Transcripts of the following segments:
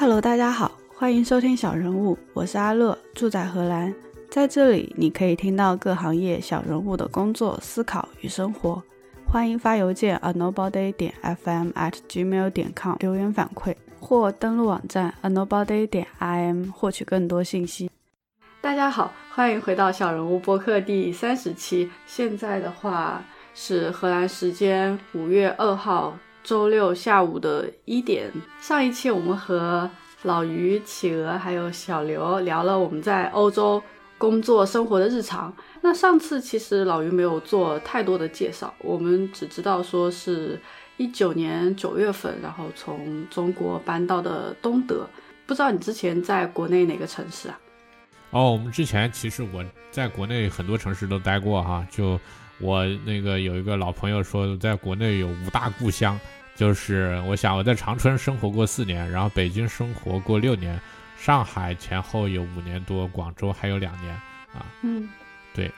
Hello，大家好，欢迎收听小人物，我是阿乐，住在荷兰，在这里你可以听到各行业小人物的工作、思考与生活。欢迎发邮件 a nobody 点 fm at gmail 点 com 留言反馈，或登录网站 a nobody 点 im 获取更多信息。大家好，欢迎回到小人物播客第三十期。现在的话是荷兰时间五月二号。周六下午的一点，上一期我们和老于、企鹅还有小刘聊了我们在欧洲工作生活的日常。那上次其实老于没有做太多的介绍，我们只知道说是一九年九月份，然后从中国搬到的东德。不知道你之前在国内哪个城市啊？哦，我们之前其实我在国内很多城市都待过哈，就。我那个有一个老朋友说，在国内有五大故乡，就是我想我在长春生活过四年，然后北京生活过六年，上海前后有五年多，广州还有两年啊。嗯，对，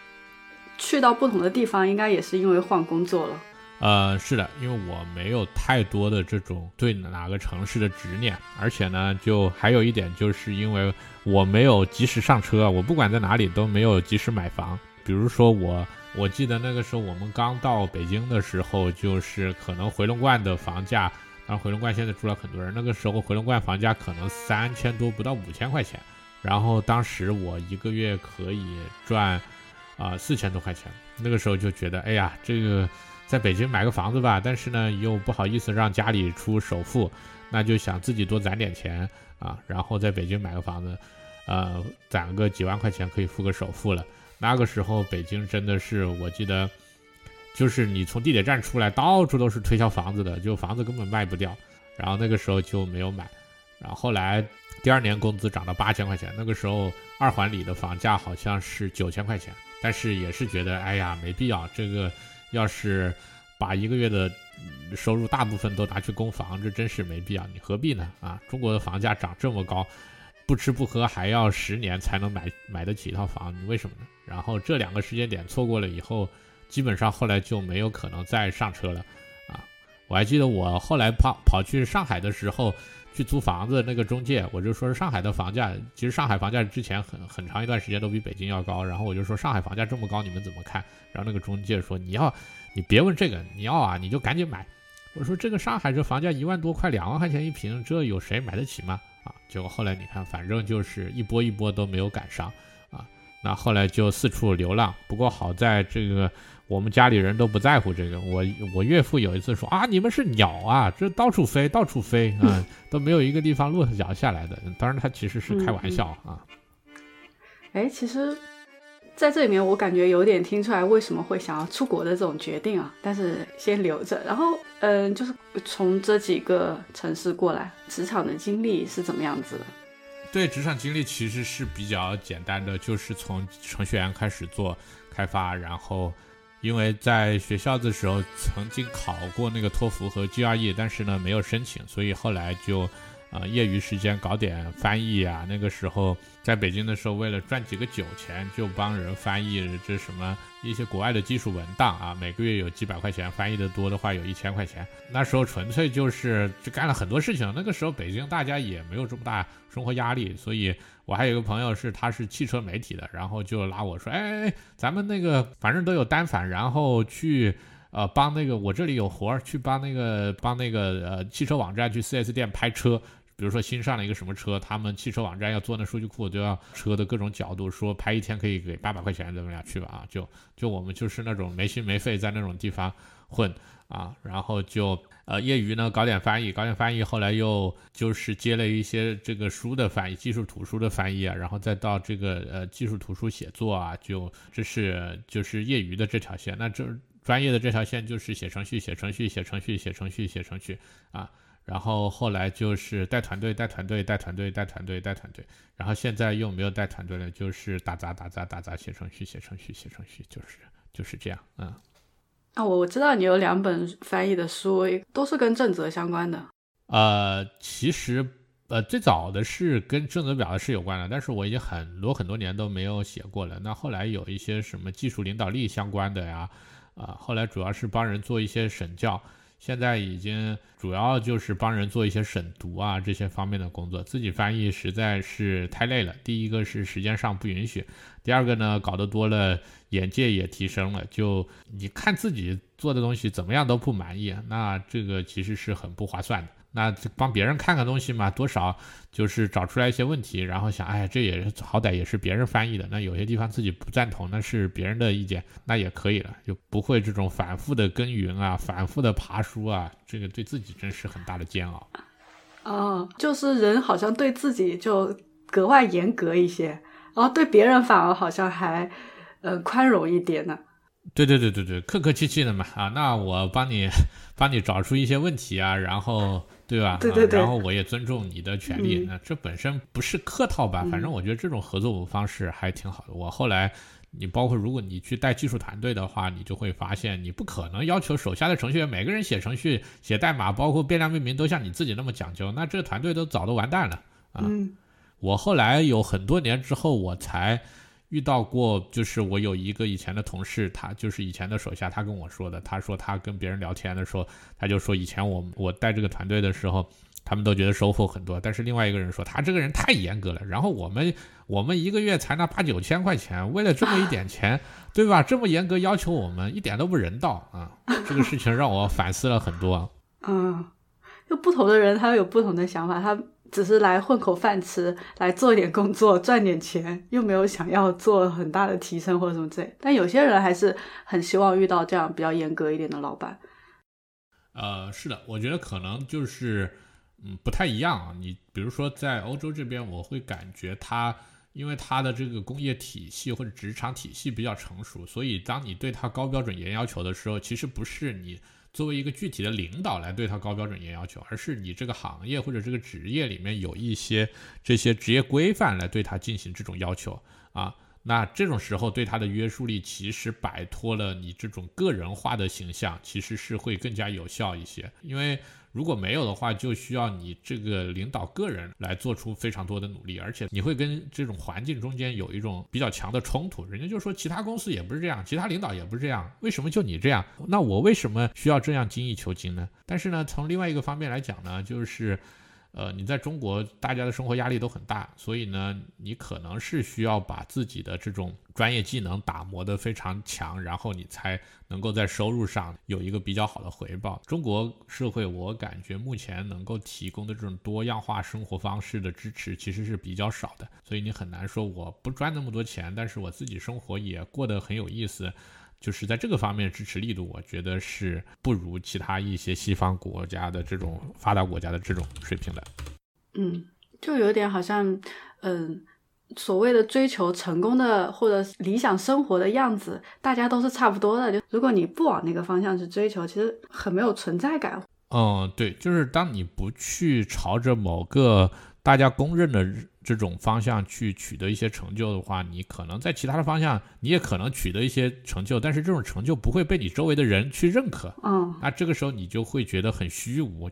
去到不同的地方，应该也是因为换工作了。呃，是的，因为我没有太多的这种对哪个城市的执念，而且呢，就还有一点，就是因为我没有及时上车，我不管在哪里都没有及时买房，比如说我。我记得那个时候我们刚到北京的时候，就是可能回龙观的房价，当然回龙观现在住了很多人。那个时候回龙观房价可能三千多，不到五千块钱。然后当时我一个月可以赚，啊四千多块钱。那个时候就觉得，哎呀，这个在北京买个房子吧，但是呢又不好意思让家里出首付，那就想自己多攒点钱啊，然后在北京买个房子，呃，攒个几万块钱可以付个首付了。那个时候北京真的是，我记得，就是你从地铁站出来，到处都是推销房子的，就房子根本卖不掉。然后那个时候就没有买。然后后来第二年工资涨到八千块钱，那个时候二环里的房价好像是九千块钱，但是也是觉得，哎呀，没必要。这个要是把一个月的收入大部分都拿去供房，这真是没必要。你何必呢？啊，中国的房价涨这么高。不吃不喝还要十年才能买买得起一套房，你为什么呢？然后这两个时间点错过了以后，基本上后来就没有可能再上车了，啊！我还记得我后来跑跑去上海的时候，去租房子，那个中介我就说上海的房价，其实上海房价之前很很长一段时间都比北京要高，然后我就说上海房价这么高，你们怎么看？然后那个中介说你要你别问这个，你要啊你就赶紧买。我说这个上海这房价一万多块，两万块钱一平，这有谁买得起吗？啊，结果后来你看，反正就是一波一波都没有赶上，啊，那后来就四处流浪。不过好在这个我们家里人都不在乎这个。我我岳父有一次说啊，你们是鸟啊，这到处飞，到处飞啊，都没有一个地方落脚下来的。当然他其实是开玩笑啊。哎，其实。在这里面，我感觉有点听出来为什么会想要出国的这种决定啊，但是先留着。然后，嗯，就是从这几个城市过来，职场的经历是怎么样子的？对，职场经历其实是比较简单的，就是从程序员开始做开发，然后因为在学校的时候曾经考过那个托福和 GRE，但是呢没有申请，所以后来就。啊，业余时间搞点翻译啊。那个时候在北京的时候，为了赚几个酒钱，就帮人翻译这什么一些国外的技术文档啊。每个月有几百块钱，翻译的多的话有一千块钱。那时候纯粹就是就干了很多事情。那个时候北京大家也没有这么大生活压力，所以我还有一个朋友是他是汽车媒体的，然后就拉我说，哎，咱们那个反正都有单反，然后去呃帮那个我这里有活儿，去帮那个帮那个呃汽车网站去 4S 店拍车。比如说新上了一个什么车，他们汽车网站要做那数据库，都要车的各种角度，说拍一天可以给八百块钱，咱们俩去吧啊？就就我们就是那种没心没肺在那种地方混啊，然后就呃业余呢搞点翻译，搞点翻译，后来又就是接了一些这个书的翻译，技术图书的翻译啊，然后再到这个呃技术图书写作啊，就这是就是业余的这条线，那这专业的这条线就是写程序，写程序，写程序，写程序，写程序啊。然后后来就是带团队，带团队，带团队，带团队，带团队。然后现在又没有带团队了，就是打杂，打杂，打杂，写程序，写程序，写程序，就是就是这样。嗯。啊，我我知道你有两本翻译的书，都是跟正则相关的。呃，其实呃，最早的是跟正则表达是有关的，但是我已经很多很多年都没有写过了。那后来有一些什么技术领导力相关的呀，啊，后来主要是帮人做一些审教。现在已经主要就是帮人做一些审读啊这些方面的工作，自己翻译实在是太累了。第一个是时间上不允许，第二个呢搞得多了，眼界也提升了。就你看自己做的东西怎么样都不满意，那这个其实是很不划算的。那帮别人看看东西嘛，多少就是找出来一些问题，然后想，哎，这也是好歹也是别人翻译的。那有些地方自己不赞同，那是别人的意见，那也可以了，就不会这种反复的耕耘啊，反复的爬书啊，这个对自己真是很大的煎熬。哦，就是人好像对自己就格外严格一些，然后对别人反而好像还呃宽容一点呢。对对对对对，客客气气的嘛啊，那我帮你 帮你找出一些问题啊，然后。对吧？对对对。然后我也尊重你的权利，那这本身不是客套吧？反正我觉得这种合作方式还挺好的。我后来，你包括如果你去带技术团队的话，你就会发现，你不可能要求手下的程序员每个人写程序、写代码，包括变量命名都像你自己那么讲究，那这个团队都早都完蛋了啊！我后来有很多年之后，我才。遇到过，就是我有一个以前的同事，他就是以前的手下，他跟我说的，他说他跟别人聊天的时候，他就说以前我我带这个团队的时候，他们都觉得收获很多，但是另外一个人说他这个人太严格了，然后我们我们一个月才拿八九千块钱，为了这么一点钱，对吧？这么严格要求我们，一点都不人道啊！这个事情让我反思了很多。嗯，就不同的人他有不同的想法，他。只是来混口饭吃，来做一点工作赚点钱，又没有想要做很大的提升或者什么之类。但有些人还是很希望遇到这样比较严格一点的老板。呃，是的，我觉得可能就是嗯不太一样啊。你比如说在欧洲这边，我会感觉他因为他的这个工业体系或者职场体系比较成熟，所以当你对他高标准严要求的时候，其实不是你。作为一个具体的领导来对他高标准严要求，而是你这个行业或者这个职业里面有一些这些职业规范来对他进行这种要求啊。那这种时候对他的约束力其实摆脱了你这种个人化的形象，其实是会更加有效一些，因为。如果没有的话，就需要你这个领导个人来做出非常多的努力，而且你会跟这种环境中间有一种比较强的冲突。人家就说其他公司也不是这样，其他领导也不是这样，为什么就你这样？那我为什么需要这样精益求精呢？但是呢，从另外一个方面来讲呢，就是。呃，你在中国，大家的生活压力都很大，所以呢，你可能是需要把自己的这种专业技能打磨得非常强，然后你才能够在收入上有一个比较好的回报。中国社会，我感觉目前能够提供的这种多样化生活方式的支持其实是比较少的，所以你很难说我不赚那么多钱，但是我自己生活也过得很有意思。就是在这个方面支持力度，我觉得是不如其他一些西方国家的这种发达国家的这种水平的。嗯，就有点好像，嗯，所谓的追求成功的或者理想生活的样子，大家都是差不多的。就如果你不往那个方向去追求，其实很没有存在感。嗯，对，就是当你不去朝着某个大家公认的。这种方向去取得一些成就的话，你可能在其他的方向，你也可能取得一些成就，但是这种成就不会被你周围的人去认可。嗯，那这个时候你就会觉得很虚无。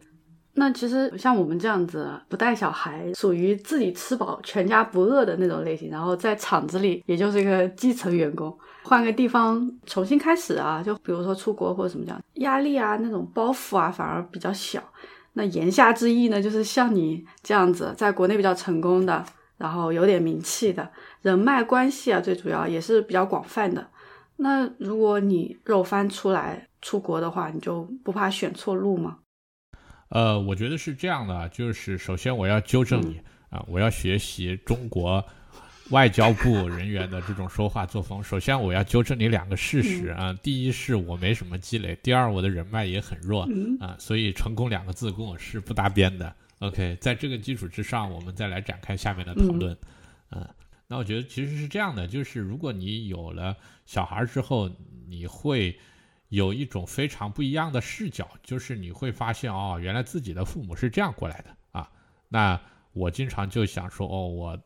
那其实像我们这样子不带小孩，属于自己吃饱全家不饿的那种类型，然后在厂子里也就是一个基层员工，换个地方重新开始啊，就比如说出国或者什么这样，压力啊那种包袱啊反而比较小。那言下之意呢，就是像你这样子，在国内比较成功的，然后有点名气的人脉关系啊，最主要也是比较广泛的。那如果你肉翻出来出国的话，你就不怕选错路吗？呃，我觉得是这样的，就是首先我要纠正你啊，我要学习中国。外交部人员的这种说话作风，首先我要纠正你两个事实啊。第一是我没什么积累，第二我的人脉也很弱啊，所以成功两个字跟我是不搭边的。OK，在这个基础之上，我们再来展开下面的讨论。嗯，那我觉得其实是这样的，就是如果你有了小孩之后，你会有一种非常不一样的视角，就是你会发现哦，原来自己的父母是这样过来的啊。那我经常就想说哦，我。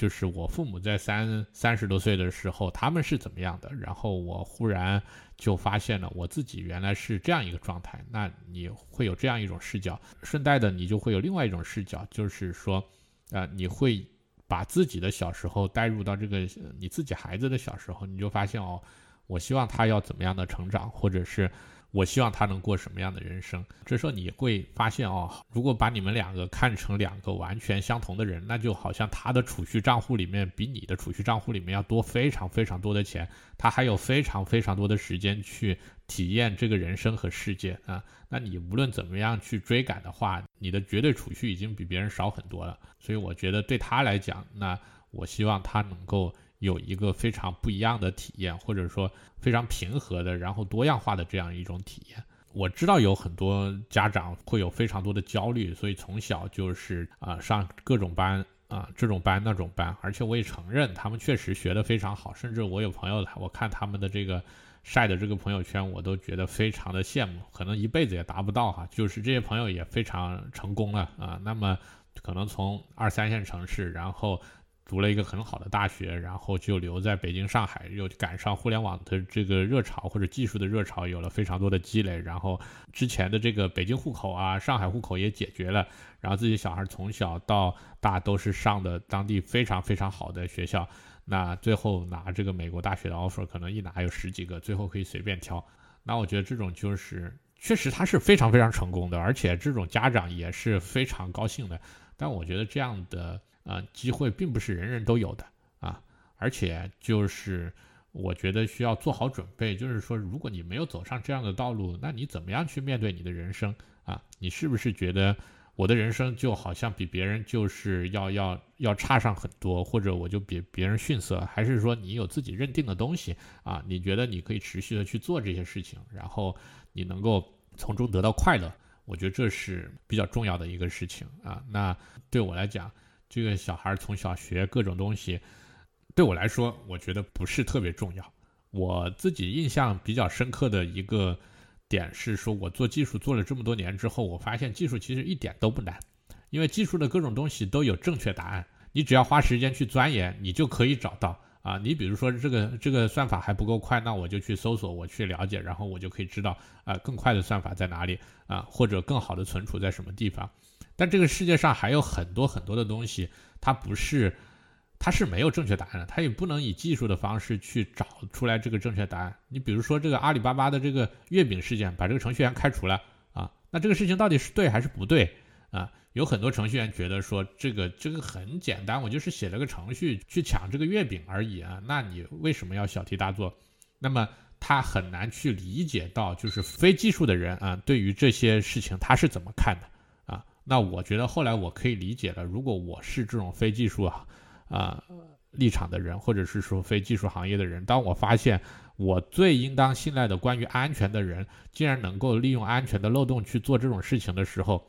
就是我父母在三三十多岁的时候，他们是怎么样的？然后我忽然就发现了我自己原来是这样一个状态。那你会有这样一种视角，顺带的你就会有另外一种视角，就是说，呃，你会把自己的小时候带入到这个你自己孩子的小时候，你就发现哦，我希望他要怎么样的成长，或者是我希望他能过什么样的人生？这时候你会发现哦，如果把你们两个看成两个完全相同的人，那就好像他的储蓄账户里面比你的储蓄账户里面要多非常非常多的钱，他还有非常非常多的时间去体验这个人生和世界啊。那你无论怎么样去追赶的话，你的绝对储蓄已经比别人少很多了。所以我觉得对他来讲，那我希望他能够。有一个非常不一样的体验，或者说非常平和的，然后多样化的这样一种体验。我知道有很多家长会有非常多的焦虑，所以从小就是啊上各种班啊这种班那种班，而且我也承认他们确实学得非常好，甚至我有朋友，我看他们的这个晒的这个朋友圈，我都觉得非常的羡慕，可能一辈子也达不到哈。就是这些朋友也非常成功了啊，那么可能从二三线城市，然后。读了一个很好的大学，然后就留在北京、上海，又赶上互联网的这个热潮或者技术的热潮，有了非常多的积累。然后之前的这个北京户口啊、上海户口也解决了，然后自己小孩从小到大都是上的当地非常非常好的学校。那最后拿这个美国大学的 offer，可能一拿有十几个，最后可以随便挑。那我觉得这种就是确实他是非常非常成功的，而且这种家长也是非常高兴的。但我觉得这样的。啊，机会并不是人人都有的啊，而且就是我觉得需要做好准备，就是说，如果你没有走上这样的道路，那你怎么样去面对你的人生啊？你是不是觉得我的人生就好像比别人就是要要要差上很多，或者我就比别人逊色？还是说你有自己认定的东西啊？你觉得你可以持续的去做这些事情，然后你能够从中得到快乐？我觉得这是比较重要的一个事情啊。那对我来讲。这个小孩从小学各种东西，对我来说，我觉得不是特别重要。我自己印象比较深刻的一个点是说，我做技术做了这么多年之后，我发现技术其实一点都不难，因为技术的各种东西都有正确答案，你只要花时间去钻研，你就可以找到啊。你比如说这个这个算法还不够快，那我就去搜索，我去了解，然后我就可以知道啊更快的算法在哪里啊，或者更好的存储在什么地方。但这个世界上还有很多很多的东西，它不是，它是没有正确答案的，它也不能以技术的方式去找出来这个正确答案。你比如说这个阿里巴巴的这个月饼事件，把这个程序员开除了啊，那这个事情到底是对还是不对啊？有很多程序员觉得说这个这个很简单，我就是写了个程序去抢这个月饼而已啊，那你为什么要小题大做？那么他很难去理解到，就是非技术的人啊，对于这些事情他是怎么看的？那我觉得后来我可以理解了，如果我是这种非技术啊，啊立场的人，或者是说非技术行业的人，当我发现我最应当信赖的关于安全的人，竟然能够利用安全的漏洞去做这种事情的时候，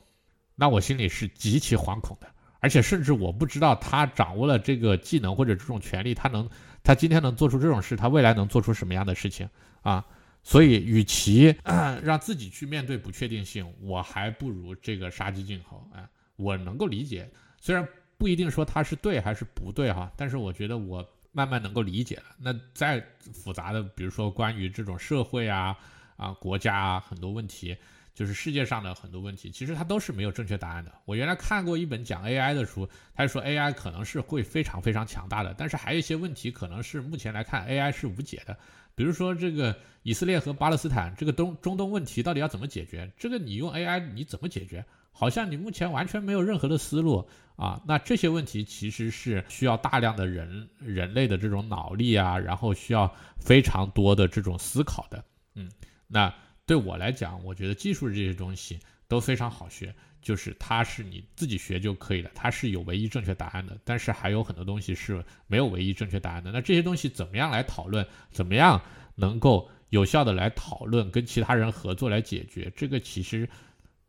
那我心里是极其惶恐的，而且甚至我不知道他掌握了这个技能或者这种权利，他能，他今天能做出这种事，他未来能做出什么样的事情啊？所以，与其 让自己去面对不确定性，我还不如这个杀鸡儆猴。哎，我能够理解，虽然不一定说它是对还是不对哈，但是我觉得我慢慢能够理解了。那再复杂的，比如说关于这种社会啊、啊国家啊很多问题，就是世界上的很多问题，其实它都是没有正确答案的。我原来看过一本讲 AI 的书，他说 AI 可能是会非常非常强大的，但是还有一些问题可能是目前来看 AI 是无解的。比如说这个以色列和巴勒斯坦这个东中东问题到底要怎么解决？这个你用 AI 你怎么解决？好像你目前完全没有任何的思路啊。那这些问题其实是需要大量的人人类的这种脑力啊，然后需要非常多的这种思考的。嗯，那对我来讲，我觉得技术这些东西都非常好学，就是它是你自己学就可以了，它是有唯一正确答案的。但是还有很多东西是没有唯一正确答案的。那这些东西怎么样来讨论？怎么样？能够有效的来讨论，跟其他人合作来解决这个，其实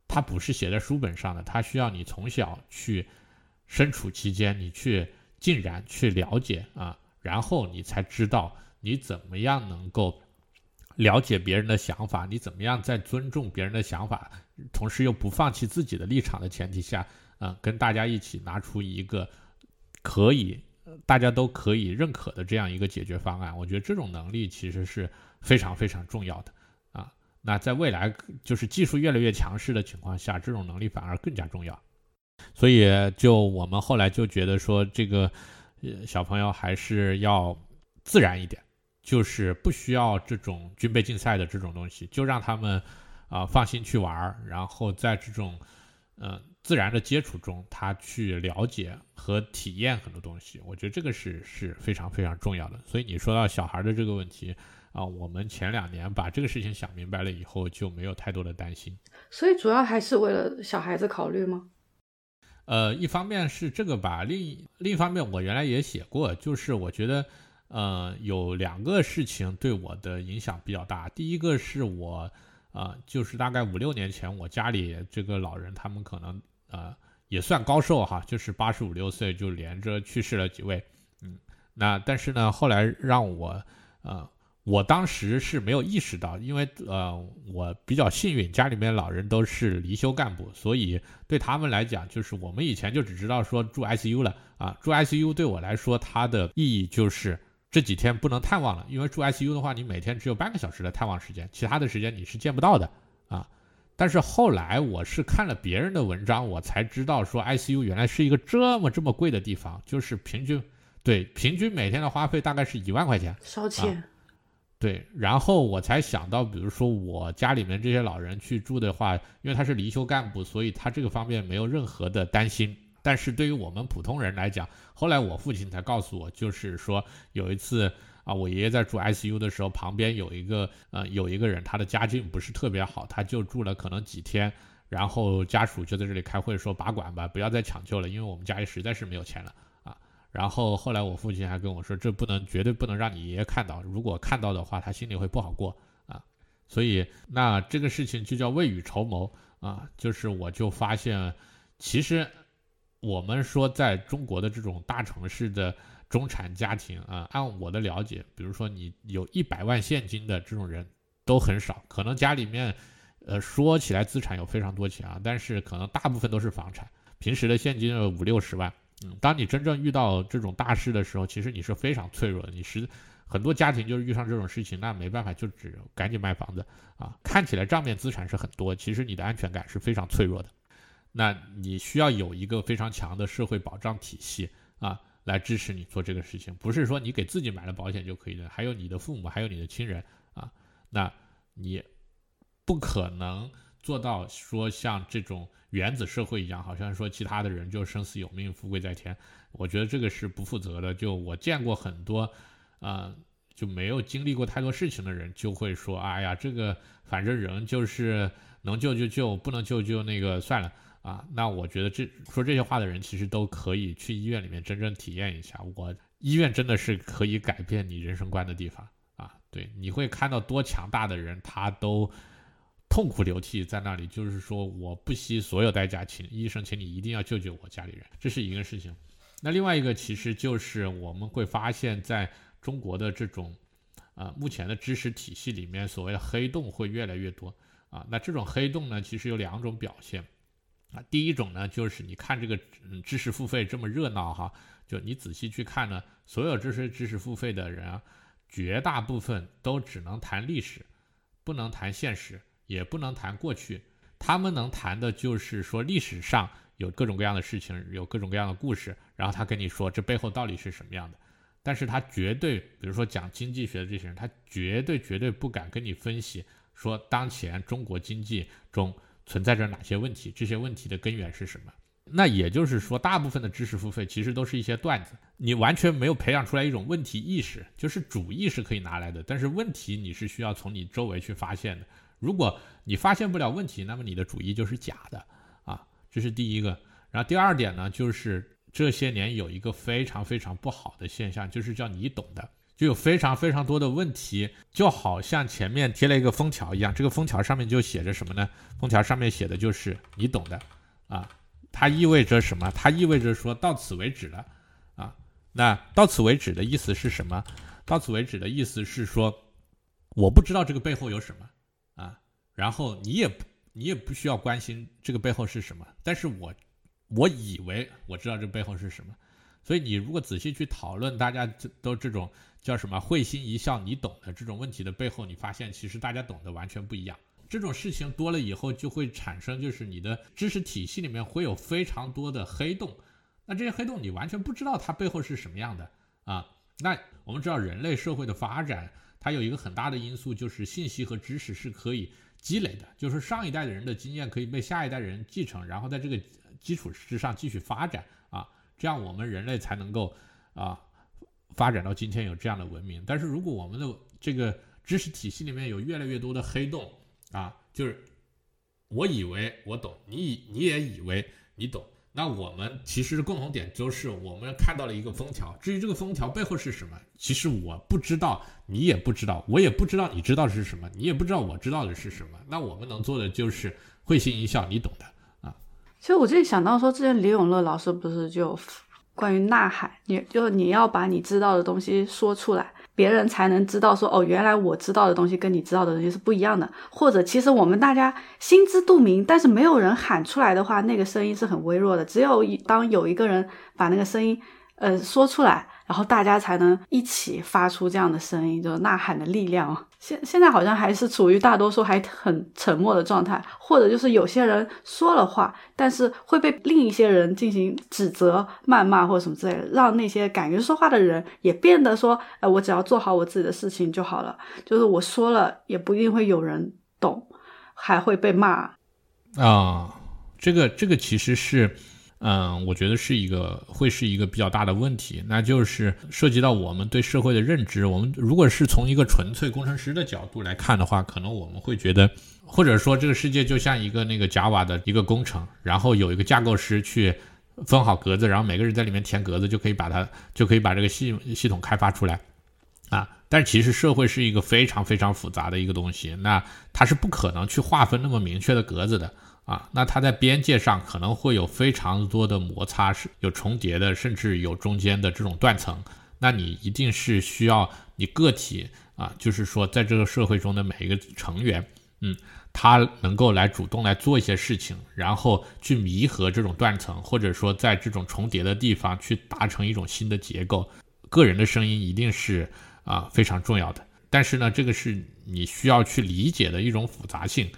它不是写在书本上的，它需要你从小去身处其间，你去浸染、去了解啊，然后你才知道你怎么样能够了解别人的想法，你怎么样在尊重别人的想法，同时又不放弃自己的立场的前提下，啊，跟大家一起拿出一个可以。大家都可以认可的这样一个解决方案，我觉得这种能力其实是非常非常重要的啊。那在未来就是技术越来越强势的情况下，这种能力反而更加重要。所以，就我们后来就觉得说，这个小朋友还是要自然一点就是不需要这种军备竞赛的这种东西，就让他们啊放心去玩儿，然后在这种嗯自然的接触中，他去了解和体验很多东西。我觉得这个是是非常非常重要的。所以你说到小孩的这个问题啊，我们前两年把这个事情想明白了以后，就没有太多的担心。所以主要还是为了小孩子考虑吗？呃，一方面是这个吧，另一另一方面，我原来也写过，就是我觉得。呃，有两个事情对我的影响比较大。第一个是我，啊，就是大概五六年前，我家里这个老人，他们可能呃也算高寿哈，就是八十五六岁就连着去世了几位，嗯，那但是呢，后来让我，呃，我当时是没有意识到，因为呃我比较幸运，家里面老人都是离休干部，所以对他们来讲，就是我们以前就只知道说住 ICU 了啊，住 ICU 对我来说，它的意义就是。这几天不能探望了，因为住 ICU 的话，你每天只有半个小时的探望时间，其他的时间你是见不到的啊。但是后来我是看了别人的文章，我才知道说 ICU 原来是一个这么这么贵的地方，就是平均对平均每天的花费大概是一万块钱，烧钱。对，然后我才想到，比如说我家里面这些老人去住的话，因为他是离休干部，所以他这个方面没有任何的担心。但是对于我们普通人来讲，后来我父亲才告诉我，就是说有一次啊，我爷爷在住 ICU 的时候，旁边有一个呃有一个人，他的家境不是特别好，他就住了可能几天，然后家属就在这里开会说把管吧，不要再抢救了，因为我们家里实在是没有钱了啊。然后后来我父亲还跟我说，这不能绝对不能让你爷爷看到，如果看到的话，他心里会不好过啊。所以那这个事情就叫未雨绸缪啊，就是我就发现其实。我们说，在中国的这种大城市的中产家庭啊，按我的了解，比如说你有一百万现金的这种人都很少，可能家里面，呃，说起来资产有非常多钱啊，但是可能大部分都是房产，平时的现金五六十万。嗯，当你真正遇到这种大事的时候，其实你是非常脆弱的。你是很多家庭就是遇上这种事情，那没办法，就只赶紧卖房子啊。看起来账面资产是很多，其实你的安全感是非常脆弱的。那你需要有一个非常强的社会保障体系啊，来支持你做这个事情，不是说你给自己买了保险就可以的，还有你的父母，还有你的亲人啊，那你不可能做到说像这种原子社会一样，好像说其他的人就生死有命，富贵在天，我觉得这个是不负责的。就我见过很多，啊，就没有经历过太多事情的人，就会说，哎呀，这个反正人就是能救就救，不能救就那个算了。啊，那我觉得这说这些话的人，其实都可以去医院里面真正体验一下。我医院真的是可以改变你人生观的地方啊！对，你会看到多强大的人，他都痛哭流涕在那里，就是说我不惜所有代价，请医生，请你一定要救救我家里人，这是一个事情。那另外一个，其实就是我们会发现，在中国的这种啊目前的知识体系里面，所谓的黑洞会越来越多啊。那这种黑洞呢，其实有两种表现。啊，第一种呢，就是你看这个嗯知识付费这么热闹哈，就你仔细去看呢，所有这些知识付费的人啊，绝大部分都只能谈历史，不能谈现实，也不能谈过去，他们能谈的就是说历史上有各种各样的事情，有各种各样的故事，然后他跟你说这背后到底是什么样的，但是他绝对，比如说讲经济学的这些人，他绝对绝对不敢跟你分析说当前中国经济中。存在着哪些问题？这些问题的根源是什么？那也就是说，大部分的知识付费其实都是一些段子，你完全没有培养出来一种问题意识，就是主意是可以拿来的，但是问题你是需要从你周围去发现的。如果你发现不了问题，那么你的主意就是假的啊，这是第一个。然后第二点呢，就是这些年有一个非常非常不好的现象，就是叫你懂的。就有非常非常多的问题，就好像前面贴了一个封条一样，这个封条上面就写着什么呢？封条上面写的就是你懂的，啊，它意味着什么？它意味着说到此为止了，啊，那到此为止的意思是什么？到此为止的意思是说，我不知道这个背后有什么，啊，然后你也你也不需要关心这个背后是什么，但是我我以为我知道这背后是什么。所以你如果仔细去讨论，大家这都这种叫什么会心一笑，你懂的这种问题的背后，你发现其实大家懂得完全不一样。这种事情多了以后，就会产生就是你的知识体系里面会有非常多的黑洞。那这些黑洞你完全不知道它背后是什么样的啊。那我们知道，人类社会的发展，它有一个很大的因素，就是信息和知识是可以积累的，就是上一代的人的经验可以被下一代人继承，然后在这个基础之上继续发展啊，这样我们人类才能够啊发展到今天有这样的文明。但是如果我们的这个知识体系里面有越来越多的黑洞啊，就是我以为我懂，你以你也以为你懂。那我们其实共同点就是我们看到了一个封条，至于这个封条背后是什么，其实我不知道，你也不知道，我也不知道你知道是什么，你也不知道我知道的是什么。那我们能做的就是会心一笑，你懂的啊。其实我这里想到说，之前李永乐老师不是就关于呐喊，你就你要把你知道的东西说出来。别人才能知道说哦，原来我知道的东西跟你知道的东西是不一样的，或者其实我们大家心知肚明，但是没有人喊出来的话，那个声音是很微弱的。只有当有一个人把那个声音，呃，说出来。然后大家才能一起发出这样的声音，就是呐喊的力量。现现在好像还是处于大多数还很沉默的状态，或者就是有些人说了话，但是会被另一些人进行指责、谩骂或者什么之类的，让那些敢于说话的人也变得说：“哎，我只要做好我自己的事情就好了。”就是我说了也不一定会有人懂，还会被骂。啊，这个这个其实是。嗯，我觉得是一个会是一个比较大的问题，那就是涉及到我们对社会的认知。我们如果是从一个纯粹工程师的角度来看的话，可能我们会觉得，或者说这个世界就像一个那个 Java 的一个工程，然后有一个架构师去分好格子，然后每个人在里面填格子，就可以把它就可以把这个系系统开发出来啊。但其实社会是一个非常非常复杂的一个东西，那它是不可能去划分那么明确的格子的。啊，那它在边界上可能会有非常多的摩擦，是有重叠的，甚至有中间的这种断层。那你一定是需要你个体啊，就是说在这个社会中的每一个成员，嗯，他能够来主动来做一些事情，然后去弥合这种断层，或者说在这种重叠的地方去达成一种新的结构。个人的声音一定是啊非常重要的，但是呢，这个是你需要去理解的一种复杂性。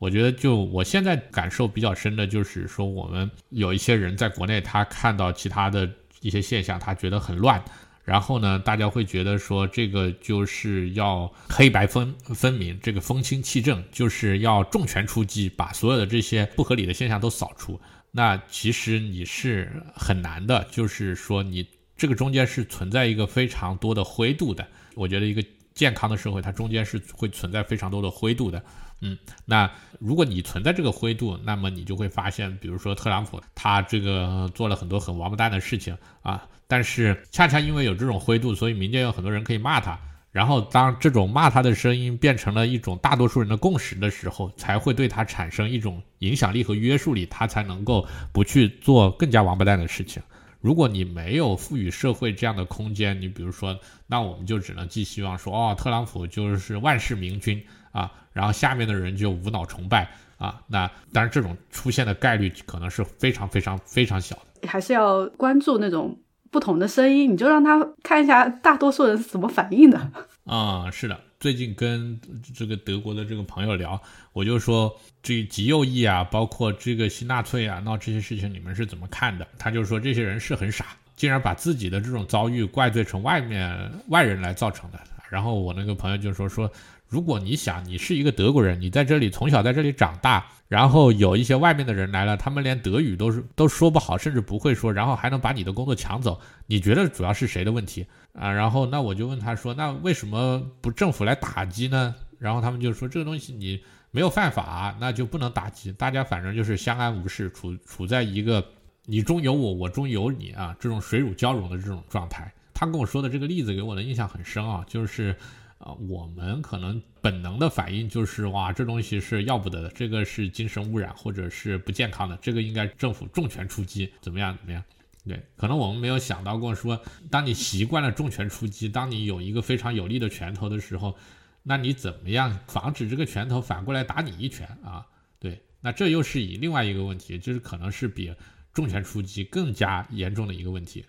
我觉得，就我现在感受比较深的，就是说，我们有一些人在国内，他看到其他的一些现象，他觉得很乱，然后呢，大家会觉得说，这个就是要黑白分分明，这个风清气正，就是要重拳出击，把所有的这些不合理的现象都扫除。那其实你是很难的，就是说，你这个中间是存在一个非常多的灰度的。我觉得一个健康的社会，它中间是会存在非常多的灰度的。嗯，那如果你存在这个灰度，那么你就会发现，比如说特朗普，他这个做了很多很王八蛋的事情啊，但是恰恰因为有这种灰度，所以民间有很多人可以骂他。然后当这种骂他的声音变成了一种大多数人的共识的时候，才会对他产生一种影响力和约束力，他才能够不去做更加王八蛋的事情。如果你没有赋予社会这样的空间，你比如说，那我们就只能寄希望说，哦，特朗普就是万世明君。啊，然后下面的人就无脑崇拜啊，那当然这种出现的概率可能是非常非常非常小的，还是要关注那种不同的声音，你就让他看一下大多数人是怎么反应的。嗯，是的，最近跟这个德国的这个朋友聊，我就说这极右翼啊，包括这个新纳粹啊，闹这些事情你们是怎么看的？他就说这些人是很傻，竟然把自己的这种遭遇怪罪成外面外人来造成的。然后我那个朋友就说说。如果你想，你是一个德国人，你在这里从小在这里长大，然后有一些外面的人来了，他们连德语都是都说不好，甚至不会说，然后还能把你的工作抢走，你觉得主要是谁的问题啊？然后那我就问他说，那为什么不政府来打击呢？然后他们就说这个东西你没有犯法，那就不能打击，大家反正就是相安无事，处处在一个你中有我，我中有你啊，这种水乳交融的这种状态。他跟我说的这个例子给我的印象很深啊，就是。啊，我们可能本能的反应就是哇，这东西是要不得的，这个是精神污染或者是不健康的，这个应该政府重拳出击，怎么样怎么样？对，可能我们没有想到过说，当你习惯了重拳出击，当你有一个非常有力的拳头的时候，那你怎么样防止这个拳头反过来打你一拳啊？对，那这又是以另外一个问题，就是可能是比重拳出击更加严重的一个问题。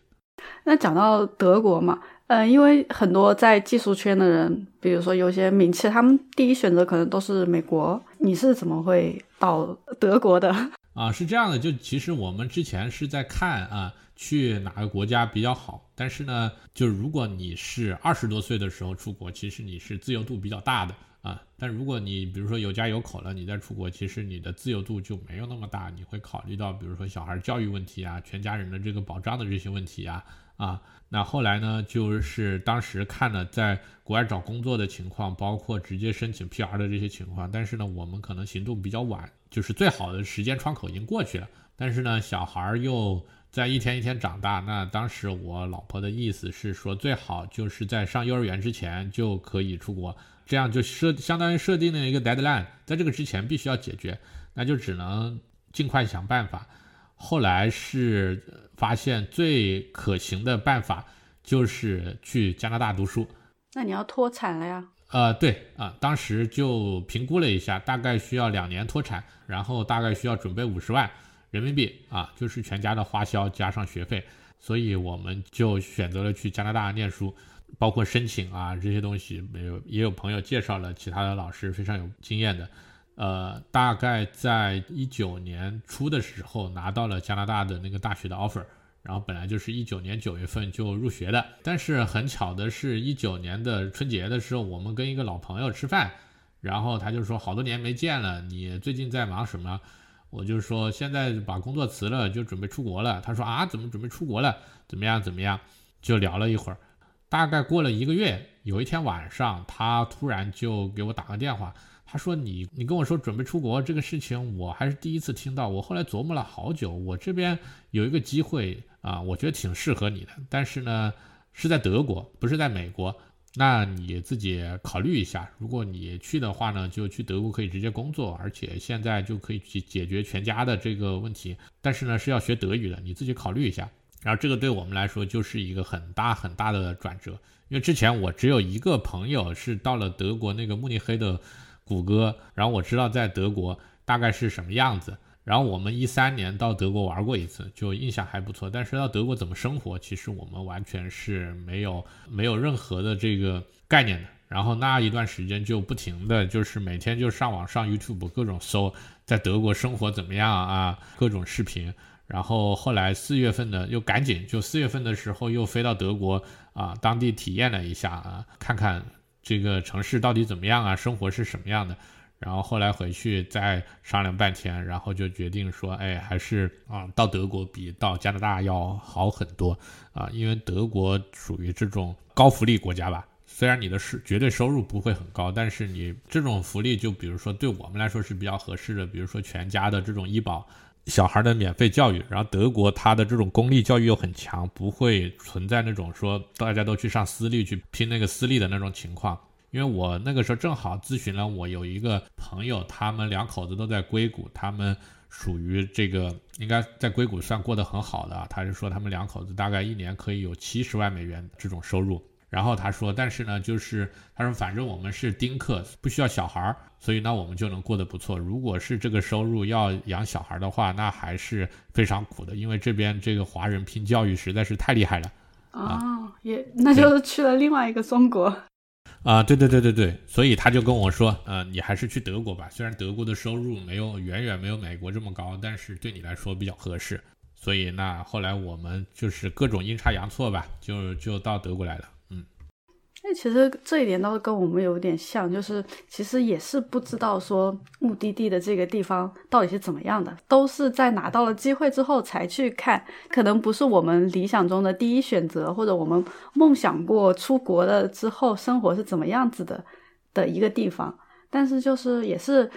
那讲到德国嘛。嗯，因为很多在技术圈的人，比如说有些名气，他们第一选择可能都是美国。你是怎么会到德国的？啊，是这样的，就其实我们之前是在看啊，去哪个国家比较好。但是呢，就如果你是二十多岁的时候出国，其实你是自由度比较大的啊。但如果你比如说有家有口了，你再出国，其实你的自由度就没有那么大。你会考虑到比如说小孩教育问题啊，全家人的这个保障的这些问题啊啊。那后来呢，就是当时看了在国外找工作的情况，包括直接申请 PR 的这些情况。但是呢，我们可能行动比较晚。就是最好的时间窗口已经过去了，但是呢，小孩儿又在一天一天长大。那当时我老婆的意思是说，最好就是在上幼儿园之前就可以出国，这样就设相当于设定了一个 deadline，在这个之前必须要解决，那就只能尽快想办法。后来是发现最可行的办法就是去加拿大读书。那你要脱产了呀？呃，对啊，当时就评估了一下，大概需要两年脱产，然后大概需要准备五十万人民币啊，就是全家的花销加上学费，所以我们就选择了去加拿大念书，包括申请啊这些东西，没有也有朋友介绍了其他的老师非常有经验的，呃，大概在一九年初的时候拿到了加拿大的那个大学的 offer。然后本来就是一九年九月份就入学的，但是很巧的是，一九年的春节的时候，我们跟一个老朋友吃饭，然后他就说好多年没见了，你最近在忙什么？我就说现在把工作辞了，就准备出国了。他说啊，怎么准备出国了？怎么样？怎么样？就聊了一会儿，大概过了一个月，有一天晚上，他突然就给我打个电话。他说：“你你跟我说准备出国这个事情，我还是第一次听到。我后来琢磨了好久，我这边有一个机会啊，我觉得挺适合你的。但是呢，是在德国，不是在美国。那你自己考虑一下。如果你去的话呢，就去德国可以直接工作，而且现在就可以去解决全家的这个问题。但是呢，是要学德语的，你自己考虑一下。然后这个对我们来说就是一个很大很大的转折，因为之前我只有一个朋友是到了德国那个慕尼黑的。”谷歌，然后我知道在德国大概是什么样子。然后我们一三年到德国玩过一次，就印象还不错。但是到德国怎么生活，其实我们完全是没有没有任何的这个概念的。然后那一段时间就不停的就是每天就上网上 YouTube 各种搜，在德国生活怎么样啊，各种视频。然后后来四月份的又赶紧就四月份的时候又飞到德国啊，当地体验了一下啊，看看。这个城市到底怎么样啊？生活是什么样的？然后后来回去再商量半天，然后就决定说，哎，还是啊，到德国比到加拿大要好很多啊，因为德国属于这种高福利国家吧。虽然你的是绝对收入不会很高，但是你这种福利，就比如说对我们来说是比较合适的，比如说全家的这种医保。小孩的免费教育，然后德国它的这种公立教育又很强，不会存在那种说大家都去上私立去拼那个私立的那种情况。因为我那个时候正好咨询了我有一个朋友，他们两口子都在硅谷，他们属于这个应该在硅谷算过得很好的，他就说他们两口子大概一年可以有七十万美元这种收入。然后他说，但是呢，就是他说，反正我们是丁克，不需要小孩儿，所以呢，我们就能过得不错。如果是这个收入要养小孩的话，那还是非常苦的，因为这边这个华人拼教育实在是太厉害了。哦，也那就是去了另外一个中国。啊，对对对对对，所以他就跟我说，呃，你还是去德国吧，虽然德国的收入没有远远没有美国这么高，但是对你来说比较合适。所以那后来我们就是各种阴差阳错吧，就就到德国来了。其实这一点倒是跟我们有点像，就是其实也是不知道说目的地的这个地方到底是怎么样的，都是在拿到了机会之后才去看，可能不是我们理想中的第一选择，或者我们梦想过出国了之后生活是怎么样子的的一个地方，但是就是也是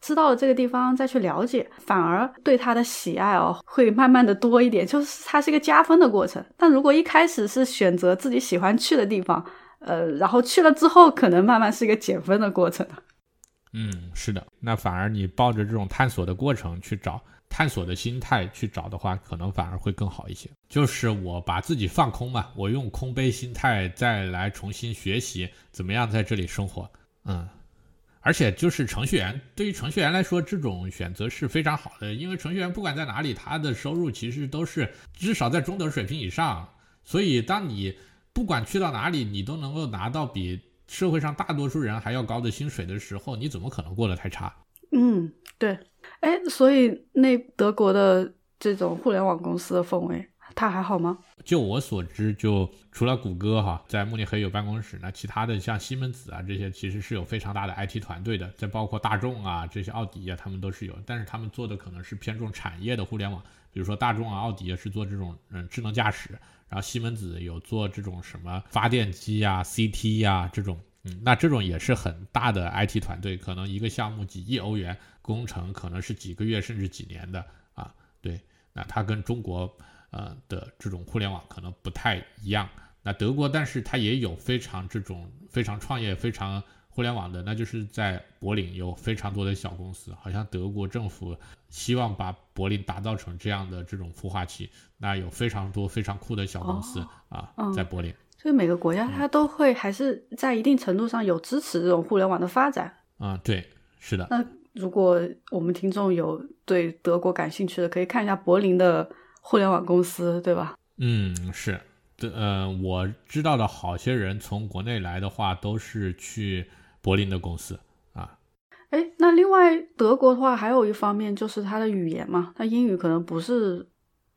知道了这个地方再去了解，反而对他的喜爱哦会慢慢的多一点，就是它是一个加分的过程。但如果一开始是选择自己喜欢去的地方，呃，然后去了之后，可能慢慢是一个减分的过程。嗯，是的，那反而你抱着这种探索的过程去找，探索的心态去找的话，可能反而会更好一些。就是我把自己放空嘛，我用空杯心态再来重新学习怎么样在这里生活。嗯，而且就是程序员，对于程序员来说，这种选择是非常好的，因为程序员不管在哪里，他的收入其实都是至少在中等水平以上，所以当你。不管去到哪里，你都能够拿到比社会上大多数人还要高的薪水的时候，你怎么可能过得太差？嗯，对。哎，所以那德国的这种互联网公司的氛围，它还好吗？就我所知，就除了谷歌哈，在慕尼黑有办公室，那其他的像西门子啊这些，其实是有非常大的 IT 团队的。再包括大众啊这些奥迪啊，他们都是有，但是他们做的可能是偏重产业的互联网，比如说大众啊、奥迪啊是做这种嗯智能驾驶，然后西门子有做这种什么发电机啊、CT 呀这种，嗯，那这种也是很大的 IT 团队，可能一个项目几亿欧元，工程可能是几个月甚至几年的啊。对，那它跟中国。呃的这种互联网可能不太一样。那德国，但是它也有非常这种非常创业、非常互联网的，那就是在柏林有非常多的小公司。好像德国政府希望把柏林打造成这样的这种孵化器，那有非常多非常酷的小公司啊，在柏林。所以每个国家它都会还是在一定程度上有支持这种互联网的发展。啊，对，是的。那如果我们听众有对德国感兴趣的，可以看一下柏林的。互联网公司对吧？嗯，是的，呃，我知道的好些人从国内来的话，都是去柏林的公司啊。哎，那另外德国的话，还有一方面就是它的语言嘛，它英语可能不是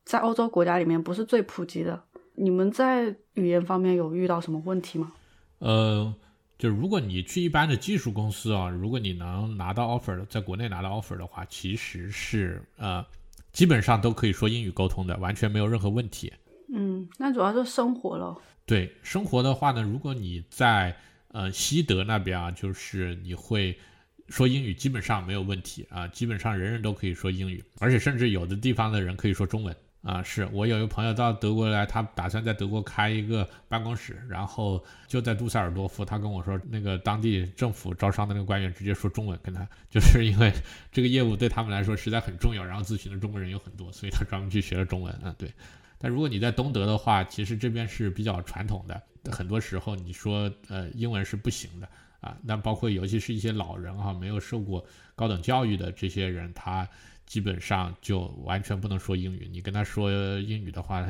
在欧洲国家里面不是最普及的。你们在语言方面有遇到什么问题吗？呃，就如果你去一般的技术公司啊，如果你能拿到 offer，在国内拿到 offer 的话，其实是呃。基本上都可以说英语沟通的，完全没有任何问题。嗯，那主要是生活了。对，生活的话呢，如果你在呃西德那边啊，就是你会说英语，基本上没有问题啊，基本上人人都可以说英语，而且甚至有的地方的人可以说中文。啊，是我有一个朋友到德国来，他打算在德国开一个办公室，然后就在杜塞尔多夫。他跟我说，那个当地政府招商的那个官员直接说中文跟他，就是因为这个业务对他们来说实在很重要，然后咨询的中国人有很多，所以他专门去学了中文。啊，对。但如果你在东德的话，其实这边是比较传统的，很多时候你说呃英文是不行的啊。那包括尤其是一些老人哈，没有受过高等教育的这些人，他。基本上就完全不能说英语。你跟他说英语的话，他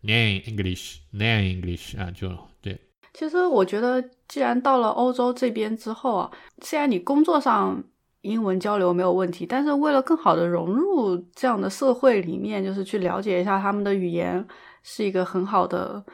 name English，name English 啊，就对。其实我觉得，既然到了欧洲这边之后啊，虽然你工作上英文交流没有问题，但是为了更好的融入这样的社会里面，就是去了解一下他们的语言，是一个很好的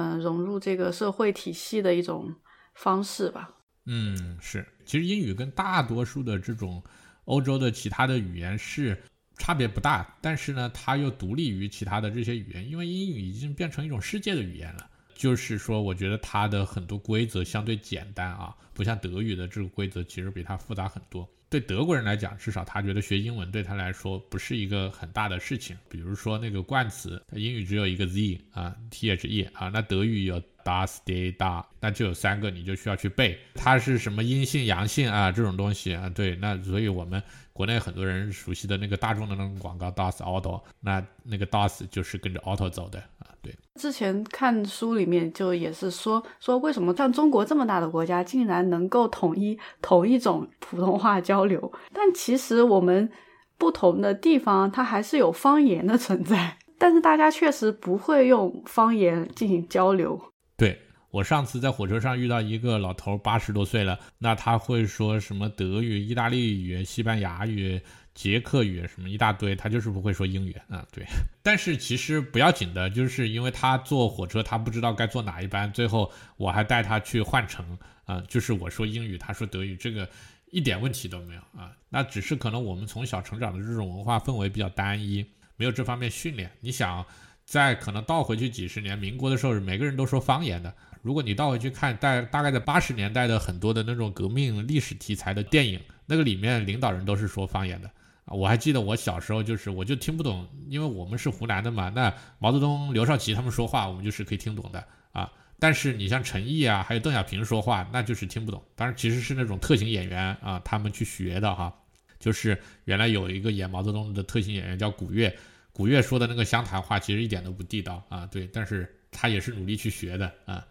嗯融入这个社会体系的一种方式吧。嗯，是。其实英语跟大多数的这种。欧洲的其他的语言是差别不大，但是呢，它又独立于其他的这些语言，因为英语已经变成一种世界的语言了。就是说，我觉得它的很多规则相对简单啊，不像德语的这个规则其实比它复杂很多。对德国人来讲，至少他觉得学英文对他来说不是一个很大的事情。比如说那个冠词，他英语只有一个 z 啊，t h e 啊，那德语有 das、de、da，那就有三个，你就需要去背。它是什么阴性、阳性啊，这种东西啊，对，那所以我们。国内很多人熟悉的那个大众的那种广告，DOS Auto，那那个 DOS 就是跟着 Auto 走的啊。对，之前看书里面就也是说说为什么像中国这么大的国家，竟然能够统一同一种普通话交流？但其实我们不同的地方，它还是有方言的存在，但是大家确实不会用方言进行交流。对。我上次在火车上遇到一个老头，八十多岁了，那他会说什么德语、意大利语、西班牙语、捷克语什么一大堆，他就是不会说英语啊。对，但是其实不要紧的，就是因为他坐火车，他不知道该坐哪一班，最后我还带他去换乘啊。就是我说英语，他说德语，这个一点问题都没有啊。那只是可能我们从小成长的这种文化氛围比较单一，没有这方面训练。你想，在可能倒回去几十年，民国的时候，每个人都说方言的。如果你倒回去看，大大概在八十年代的很多的那种革命历史题材的电影，那个里面领导人都是说方言的啊。我还记得我小时候就是，我就听不懂，因为我们是湖南的嘛。那毛泽东、刘少奇他们说话，我们就是可以听懂的啊。但是你像陈毅啊，还有邓小平说话，那就是听不懂。当然，其实是那种特型演员啊，他们去学的哈。就是原来有一个演毛泽东的特型演员叫古月，古月说的那个湘潭话其实一点都不地道啊。对，但是他也是努力去学的啊。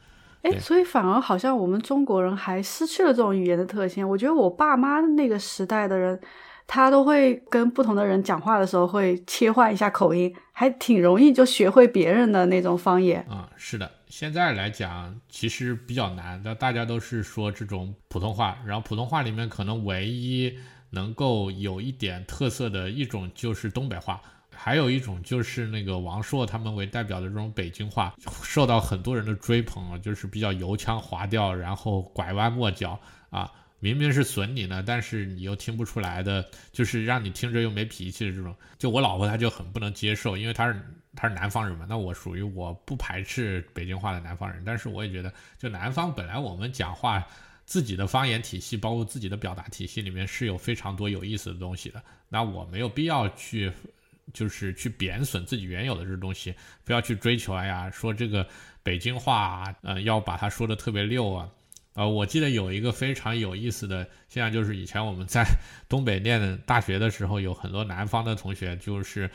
哎，所以反而好像我们中国人还失去了这种语言的特性。我觉得我爸妈那个时代的人，他都会跟不同的人讲话的时候会切换一下口音，还挺容易就学会别人的那种方言。啊，是的，现在来讲其实比较难，那，大家都是说这种普通话，然后普通话里面可能唯一能够有一点特色的一种就是东北话，还有一种就是那个王朔他们为代表的这种北京话，受到很多人的追捧啊，就是比较油腔滑调，然后拐弯抹角啊。明明是损你呢，但是你又听不出来的，就是让你听着又没脾气的这种。就我老婆她就很不能接受，因为她是她是南方人嘛。那我属于我不排斥北京话的南方人，但是我也觉得，就南方本来我们讲话自己的方言体系，包括自己的表达体系里面是有非常多有意思的东西的。那我没有必要去，就是去贬损自己原有的这东西，不要去追求。哎呀，说这个北京话啊，呃，要把它说的特别溜啊。呃，我记得有一个非常有意思的现象，就是以前我们在 东北念大学的时候，有很多南方的同学，就是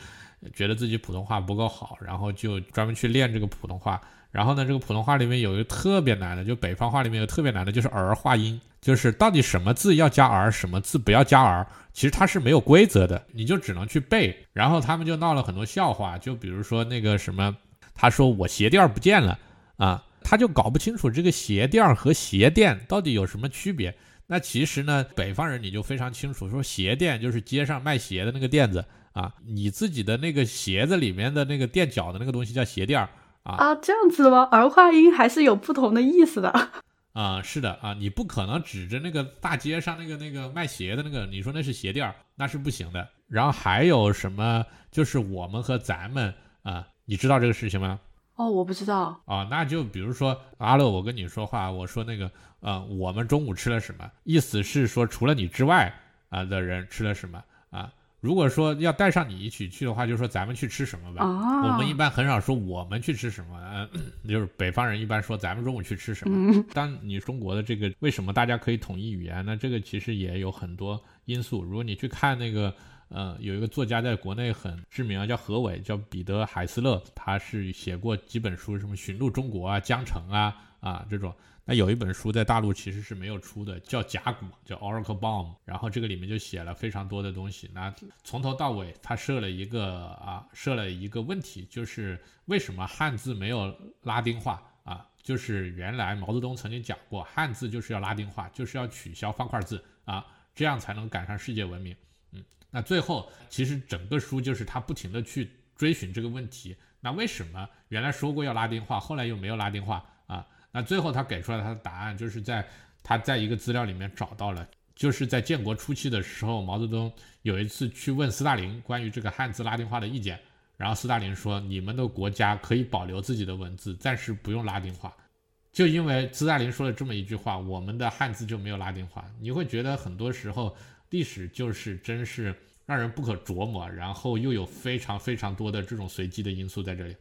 觉得自己普通话不够好，然后就专门去练这个普通话。然后呢，这个普通话里面有一个特别难的，就北方话里面有特别难的，就是儿化音，就是到底什么字要加儿，什么字不要加儿，其实它是没有规则的，你就只能去背。然后他们就闹了很多笑话，就比如说那个什么，他说我鞋垫不见了啊。他就搞不清楚这个鞋垫和鞋垫到底有什么区别。那其实呢，北方人你就非常清楚，说鞋垫就是街上卖鞋的那个垫子啊，你自己的那个鞋子里面的那个垫脚的那个东西叫鞋垫儿啊。啊，这样子吗？儿化音还是有不同的意思的。啊，是的啊，你不可能指着那个大街上那个那个卖鞋的那个，你说那是鞋垫儿，那是不行的。然后还有什么？就是我们和咱们啊，你知道这个事情吗？哦，我不知道啊，那就比如说阿乐，我跟你说话，我说那个，呃，我们中午吃了什么？意思是说除了你之外啊的人吃了什么啊？如果说要带上你一起去的话，就说咱们去吃什么吧。我们一般很少说我们去吃什么，嗯，就是北方人一般说咱们中午去吃什么。当你中国的这个为什么大家可以统一语言呢？这个其实也有很多因素。如果你去看那个。呃，有一个作家在国内很知名啊，叫何伟，叫彼得·海斯勒，他是写过几本书，什么《寻路中国》啊，《江城》啊，啊这种。那有一本书在大陆其实是没有出的，叫《甲骨》，叫《Oracle Bomb》，然后这个里面就写了非常多的东西。那从头到尾，他设了一个啊，设了一个问题，就是为什么汉字没有拉丁化啊？就是原来毛泽东曾经讲过，汉字就是要拉丁化，就是要取消方块字啊，这样才能赶上世界文明。嗯那最后，其实整个书就是他不停的去追寻这个问题。那为什么原来说过要拉丁化，后来又没有拉丁化？那最后他给出来他的答案，就是在他在一个资料里面找到了，就是在建国初期的时候，毛泽东有一次去问斯大林关于这个汉字拉丁化的意见，然后斯大林说：“你们的国家可以保留自己的文字，暂时不用拉丁化。”就因为斯大林说了这么一句话，我们的汉字就没有拉丁化。你会觉得很多时候。历史就是真是让人不可琢磨，然后又有非常非常多的这种随机的因素在这里。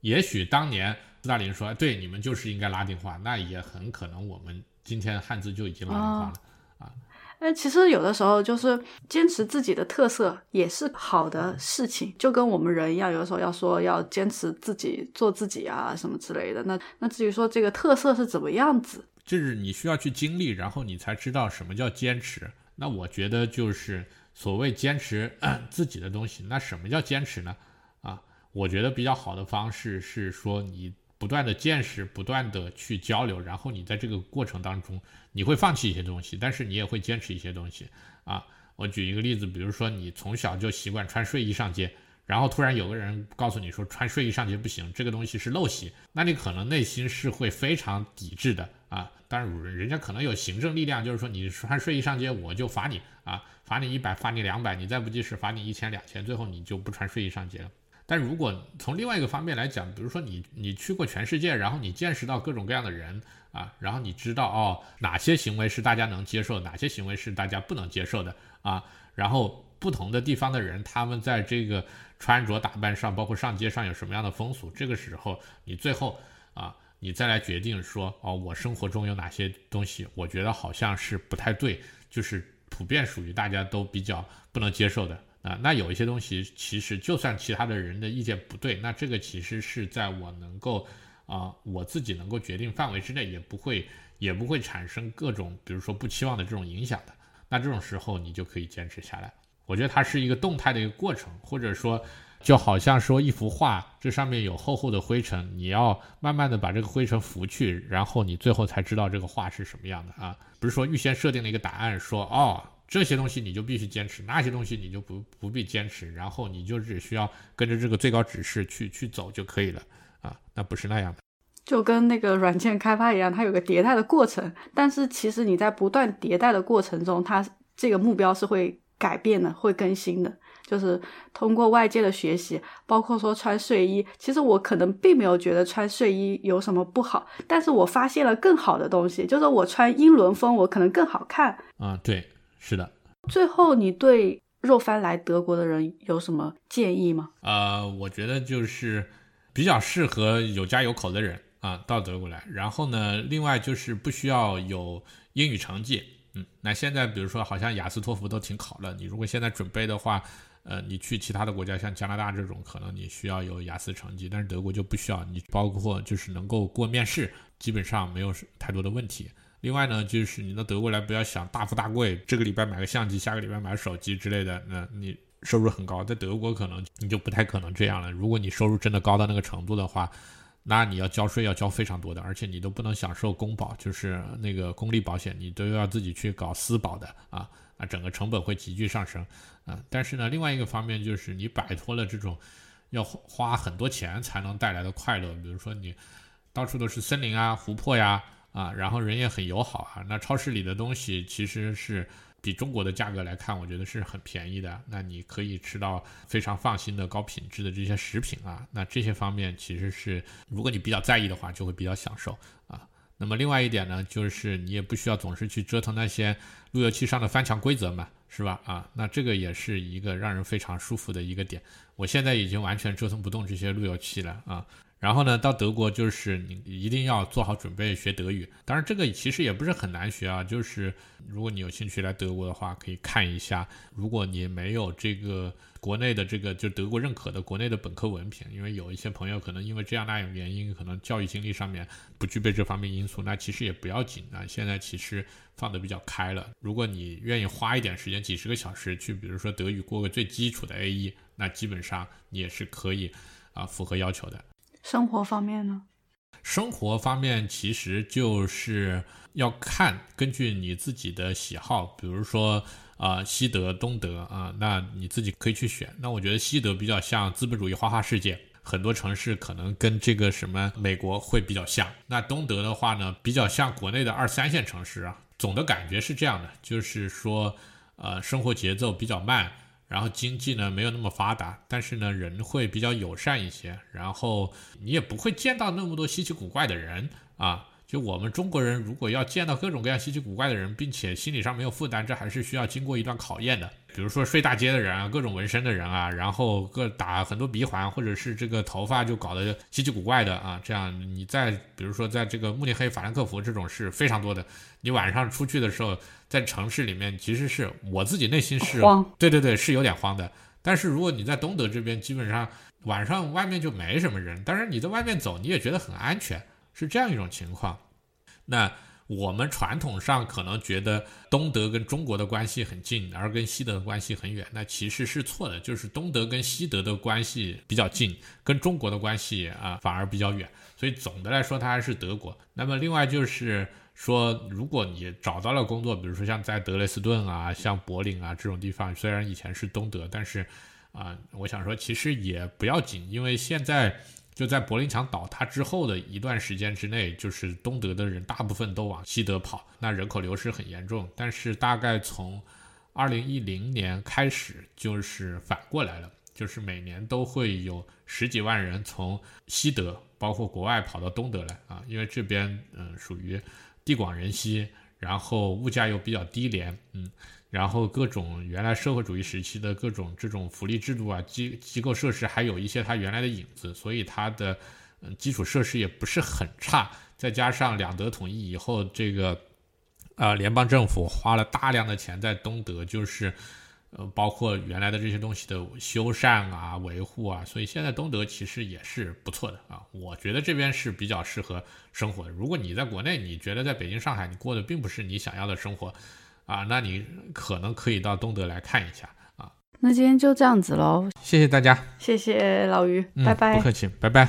也许当年斯大林说：“对，你们就是应该拉丁化”，那也很可能我们今天汉字就已经拉丁化了啊。哎，其实有的时候就是坚持自己的特色也是好的事情，就跟我们人一样，有的时候要说要坚持自己做自己啊什么之类的。那那至于说这个特色是怎么样子，就是你需要去经历，然后你才知道什么叫坚持。那我觉得就是所谓坚持 自己的东西。那什么叫坚持呢？我觉得比较好的方式是说你不断的见识，不断的去交流，然后你在这个过程当中，你会放弃一些东西，但是你也会坚持一些东西。啊，我举一个例子，比如说你从小就习惯穿睡衣上街，然后突然有个人告诉你说穿睡衣上街不行，这个东西是陋习，那你可能内心是会非常抵制的啊。但是人家可能有行政力量，就是说你穿睡衣上街，我就罚你啊，罚你一百，罚你两百，你再不及时，罚你一千两千，最后你就不穿睡衣上街了。但如果从另外一个方面来讲，比如说你你去过全世界，然后你见识到各种各样的人啊，然后你知道哦哪些行为是大家能接受，哪些行为是大家不能接受的啊，然后不同的地方的人他们在这个穿着打扮上，包括上街上有什么样的风俗，这个时候你最后啊。你再来决定说哦，我生活中有哪些东西，我觉得好像是不太对，就是普遍属于大家都比较不能接受的啊。那有一些东西，其实就算其他的人的意见不对，那这个其实是在我能够啊我自己能够决定范围之内，也不会也不会产生各种比如说不期望的这种影响的。那这种时候你就可以坚持下来。我觉得它是一个动态的一个过程，或者说。就好像说一幅画，这上面有厚厚的灰尘，你要慢慢的把这个灰尘拂去，然后你最后才知道这个画是什么样的啊！不是说预先设定了一个答案，说哦，这些东西你就必须坚持，那些东西你就不不必坚持，然后你就只需要跟着这个最高指示去去走就可以了啊，那不是那样的。就跟那个软件开发一样，它有个迭代的过程，但是其实你在不断迭代的过程中，它这个目标是会改变的，会更新的。就是通过外界的学习，包括说穿睡衣，其实我可能并没有觉得穿睡衣有什么不好，但是我发现了更好的东西，就是我穿英伦风，我可能更好看。啊，对，是的。最后，你对肉翻来德国的人有什么建议吗？呃，我觉得就是比较适合有家有口的人啊，到德国来。然后呢，另外就是不需要有英语成绩。嗯，那现在比如说好像雅思托福都挺考的，你如果现在准备的话。呃，你去其他的国家，像加拿大这种，可能你需要有雅思成绩，但是德国就不需要。你包括就是能够过面试，基本上没有太多的问题。另外呢，就是你到德国来，不要想大富大贵，这个礼拜买个相机，下个礼拜买个手机之类的。那你收入很高，在德国可能你就不太可能这样了。如果你收入真的高到那个程度的话，那你要交税要交非常多的，而且你都不能享受公保，就是那个公立保险，你都要自己去搞私保的啊。啊，整个成本会急剧上升，啊，但是呢，另外一个方面就是你摆脱了这种要花很多钱才能带来的快乐，比如说你到处都是森林啊、湖泊呀，啊然后人也很友好啊，那超市里的东西其实是比中国的价格来看，我觉得是很便宜的，那你可以吃到非常放心的高品质的这些食品啊，那这些方面其实是如果你比较在意的话，就会比较享受啊。那么另外一点呢，就是你也不需要总是去折腾那些路由器上的翻墙规则嘛，是吧？啊，那这个也是一个让人非常舒服的一个点。我现在已经完全折腾不动这些路由器了啊。然后呢，到德国就是你一定要做好准备学德语。当然，这个其实也不是很难学啊。就是如果你有兴趣来德国的话，可以看一下。如果你没有这个国内的这个就德国认可的国内的本科文凭，因为有一些朋友可能因为这样那样原因，可能教育经历上面不具备这方面因素，那其实也不要紧啊。现在其实放的比较开了。如果你愿意花一点时间，几十个小时去，比如说德语过个最基础的 A 一，那基本上你也是可以啊符合要求的。生活方面呢？生活方面其实就是要看根据你自己的喜好，比如说啊西德、东德啊，那你自己可以去选。那我觉得西德比较像资本主义花花世界，很多城市可能跟这个什么美国会比较像。那东德的话呢，比较像国内的二三线城市啊，总的感觉是这样的，就是说呃生活节奏比较慢。然后经济呢没有那么发达，但是呢人会比较友善一些，然后你也不会见到那么多稀奇古怪的人啊。就我们中国人如果要见到各种各样稀奇古怪的人，并且心理上没有负担，这还是需要经过一段考验的。比如说睡大街的人啊，各种纹身的人啊，然后各打很多鼻环，或者是这个头发就搞得稀奇古怪的啊，这样你在比如说在这个慕尼黑、法兰克福这种是非常多的。你晚上出去的时候，在城市里面其实是我自己内心是慌，对对对，是有点慌的。但是如果你在东德这边，基本上晚上外面就没什么人，当然你在外面走，你也觉得很安全，是这样一种情况。那我们传统上可能觉得东德跟中国的关系很近，而跟西德的关系很远，那其实是错的。就是东德跟西德的关系比较近，跟中国的关系啊反而比较远。所以总的来说，它还是德国。那么另外就是说，如果你找到了工作，比如说像在德累斯顿啊、像柏林啊这种地方，虽然以前是东德，但是啊，我想说其实也不要紧，因为现在。就在柏林墙倒塌之后的一段时间之内，就是东德的人大部分都往西德跑，那人口流失很严重。但是大概从二零一零年开始，就是反过来了，就是每年都会有十几万人从西德，包括国外跑到东德来啊，因为这边嗯属于地广人稀，然后物价又比较低廉，嗯。然后各种原来社会主义时期的各种这种福利制度啊，机机构设施还有一些它原来的影子，所以它的嗯基础设施也不是很差。再加上两德统一以后，这个啊联邦政府花了大量的钱在东德，就是呃包括原来的这些东西的修缮啊、维护啊，所以现在东德其实也是不错的啊。我觉得这边是比较适合生活的。如果你在国内，你觉得在北京、上海你过的并不是你想要的生活。啊，那你可能可以到东德来看一下啊。那今天就这样子喽，谢谢大家，谢谢老于，拜拜，不客气，拜拜。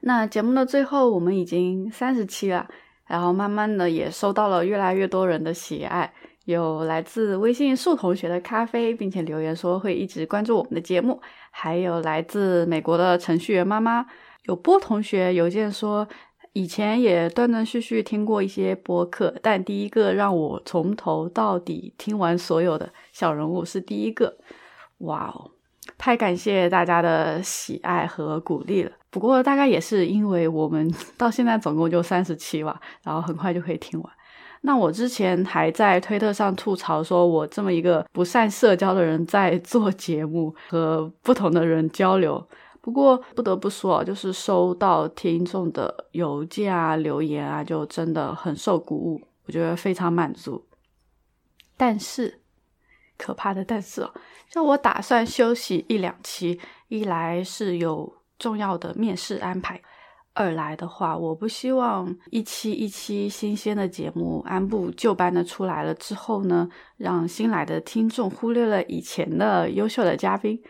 那节目的最后，我们已经三十期了，然后慢慢的也收到了越来越多人的喜爱，有来自微信树同学的咖啡，并且留言说会一直关注我们的节目，还有来自美国的程序员妈妈，有波同学邮件说。以前也断断续续听过一些播客，但第一个让我从头到底听完所有的小人物是第一个。哇哦，太感谢大家的喜爱和鼓励了。不过大概也是因为我们 到现在总共就三十期吧，然后很快就可以听完。那我之前还在推特上吐槽说，我这么一个不善社交的人在做节目和不同的人交流。不过不得不说，就是收到听众的邮件啊、留言啊，就真的很受鼓舞，我觉得非常满足。但是，可怕的但是哦，像我打算休息一两期，一来是有重要的面试安排，二来的话，我不希望一期一期新鲜的节目按部就班的出来了之后呢，让新来的听众忽略了以前的优秀的嘉宾。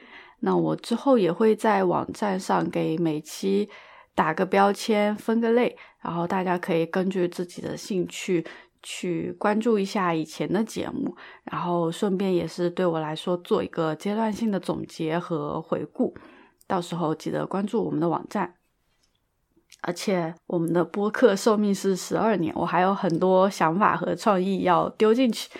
那我之后也会在网站上给每期打个标签，分个类，然后大家可以根据自己的兴趣去关注一下以前的节目，然后顺便也是对我来说做一个阶段性的总结和回顾。到时候记得关注我们的网站。而且我们的播客寿命是十二年，我还有很多想法和创意要丢进去。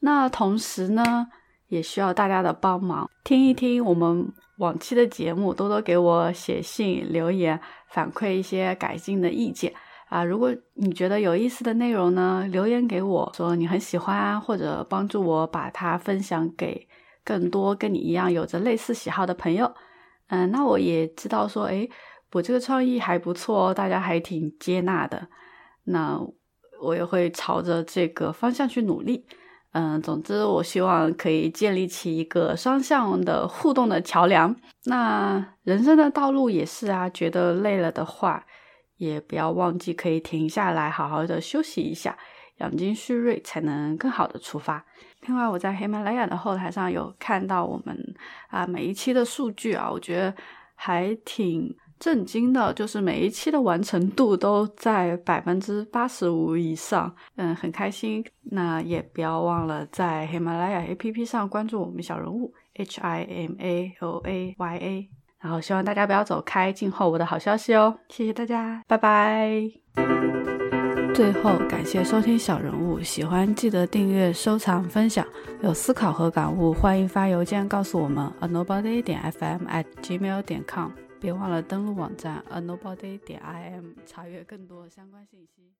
那同时呢？也需要大家的帮忙，听一听我们往期的节目，多多给我写信留言，反馈一些改进的意见啊！如果你觉得有意思的内容呢，留言给我说你很喜欢，或者帮助我把它分享给更多跟你一样有着类似喜好的朋友。嗯，那我也知道说，诶，我这个创意还不错哦，大家还挺接纳的，那我也会朝着这个方向去努力。嗯，总之，我希望可以建立起一个双向的互动的桥梁。那人生的道路也是啊，觉得累了的话，也不要忘记可以停下来，好好的休息一下，养精蓄锐，才能更好的出发。另外，我在喜马拉雅的后台上有看到我们啊每一期的数据啊，我觉得还挺。震惊的就是每一期的完成度都在百分之八十五以上，嗯，很开心。那也不要忘了在喜马拉雅 APP 上关注我们小人物 H I M A O A Y A，然后希望大家不要走开，静候我的好消息哦。谢谢大家，拜拜。最后感谢收听小人物，喜欢记得订阅、收藏、分享。有思考和感悟，欢迎发邮件告诉我们，a nobody 点 fm at gmail 点 com。别忘了登录网站 a nobody 点 im 查阅更多相关信息。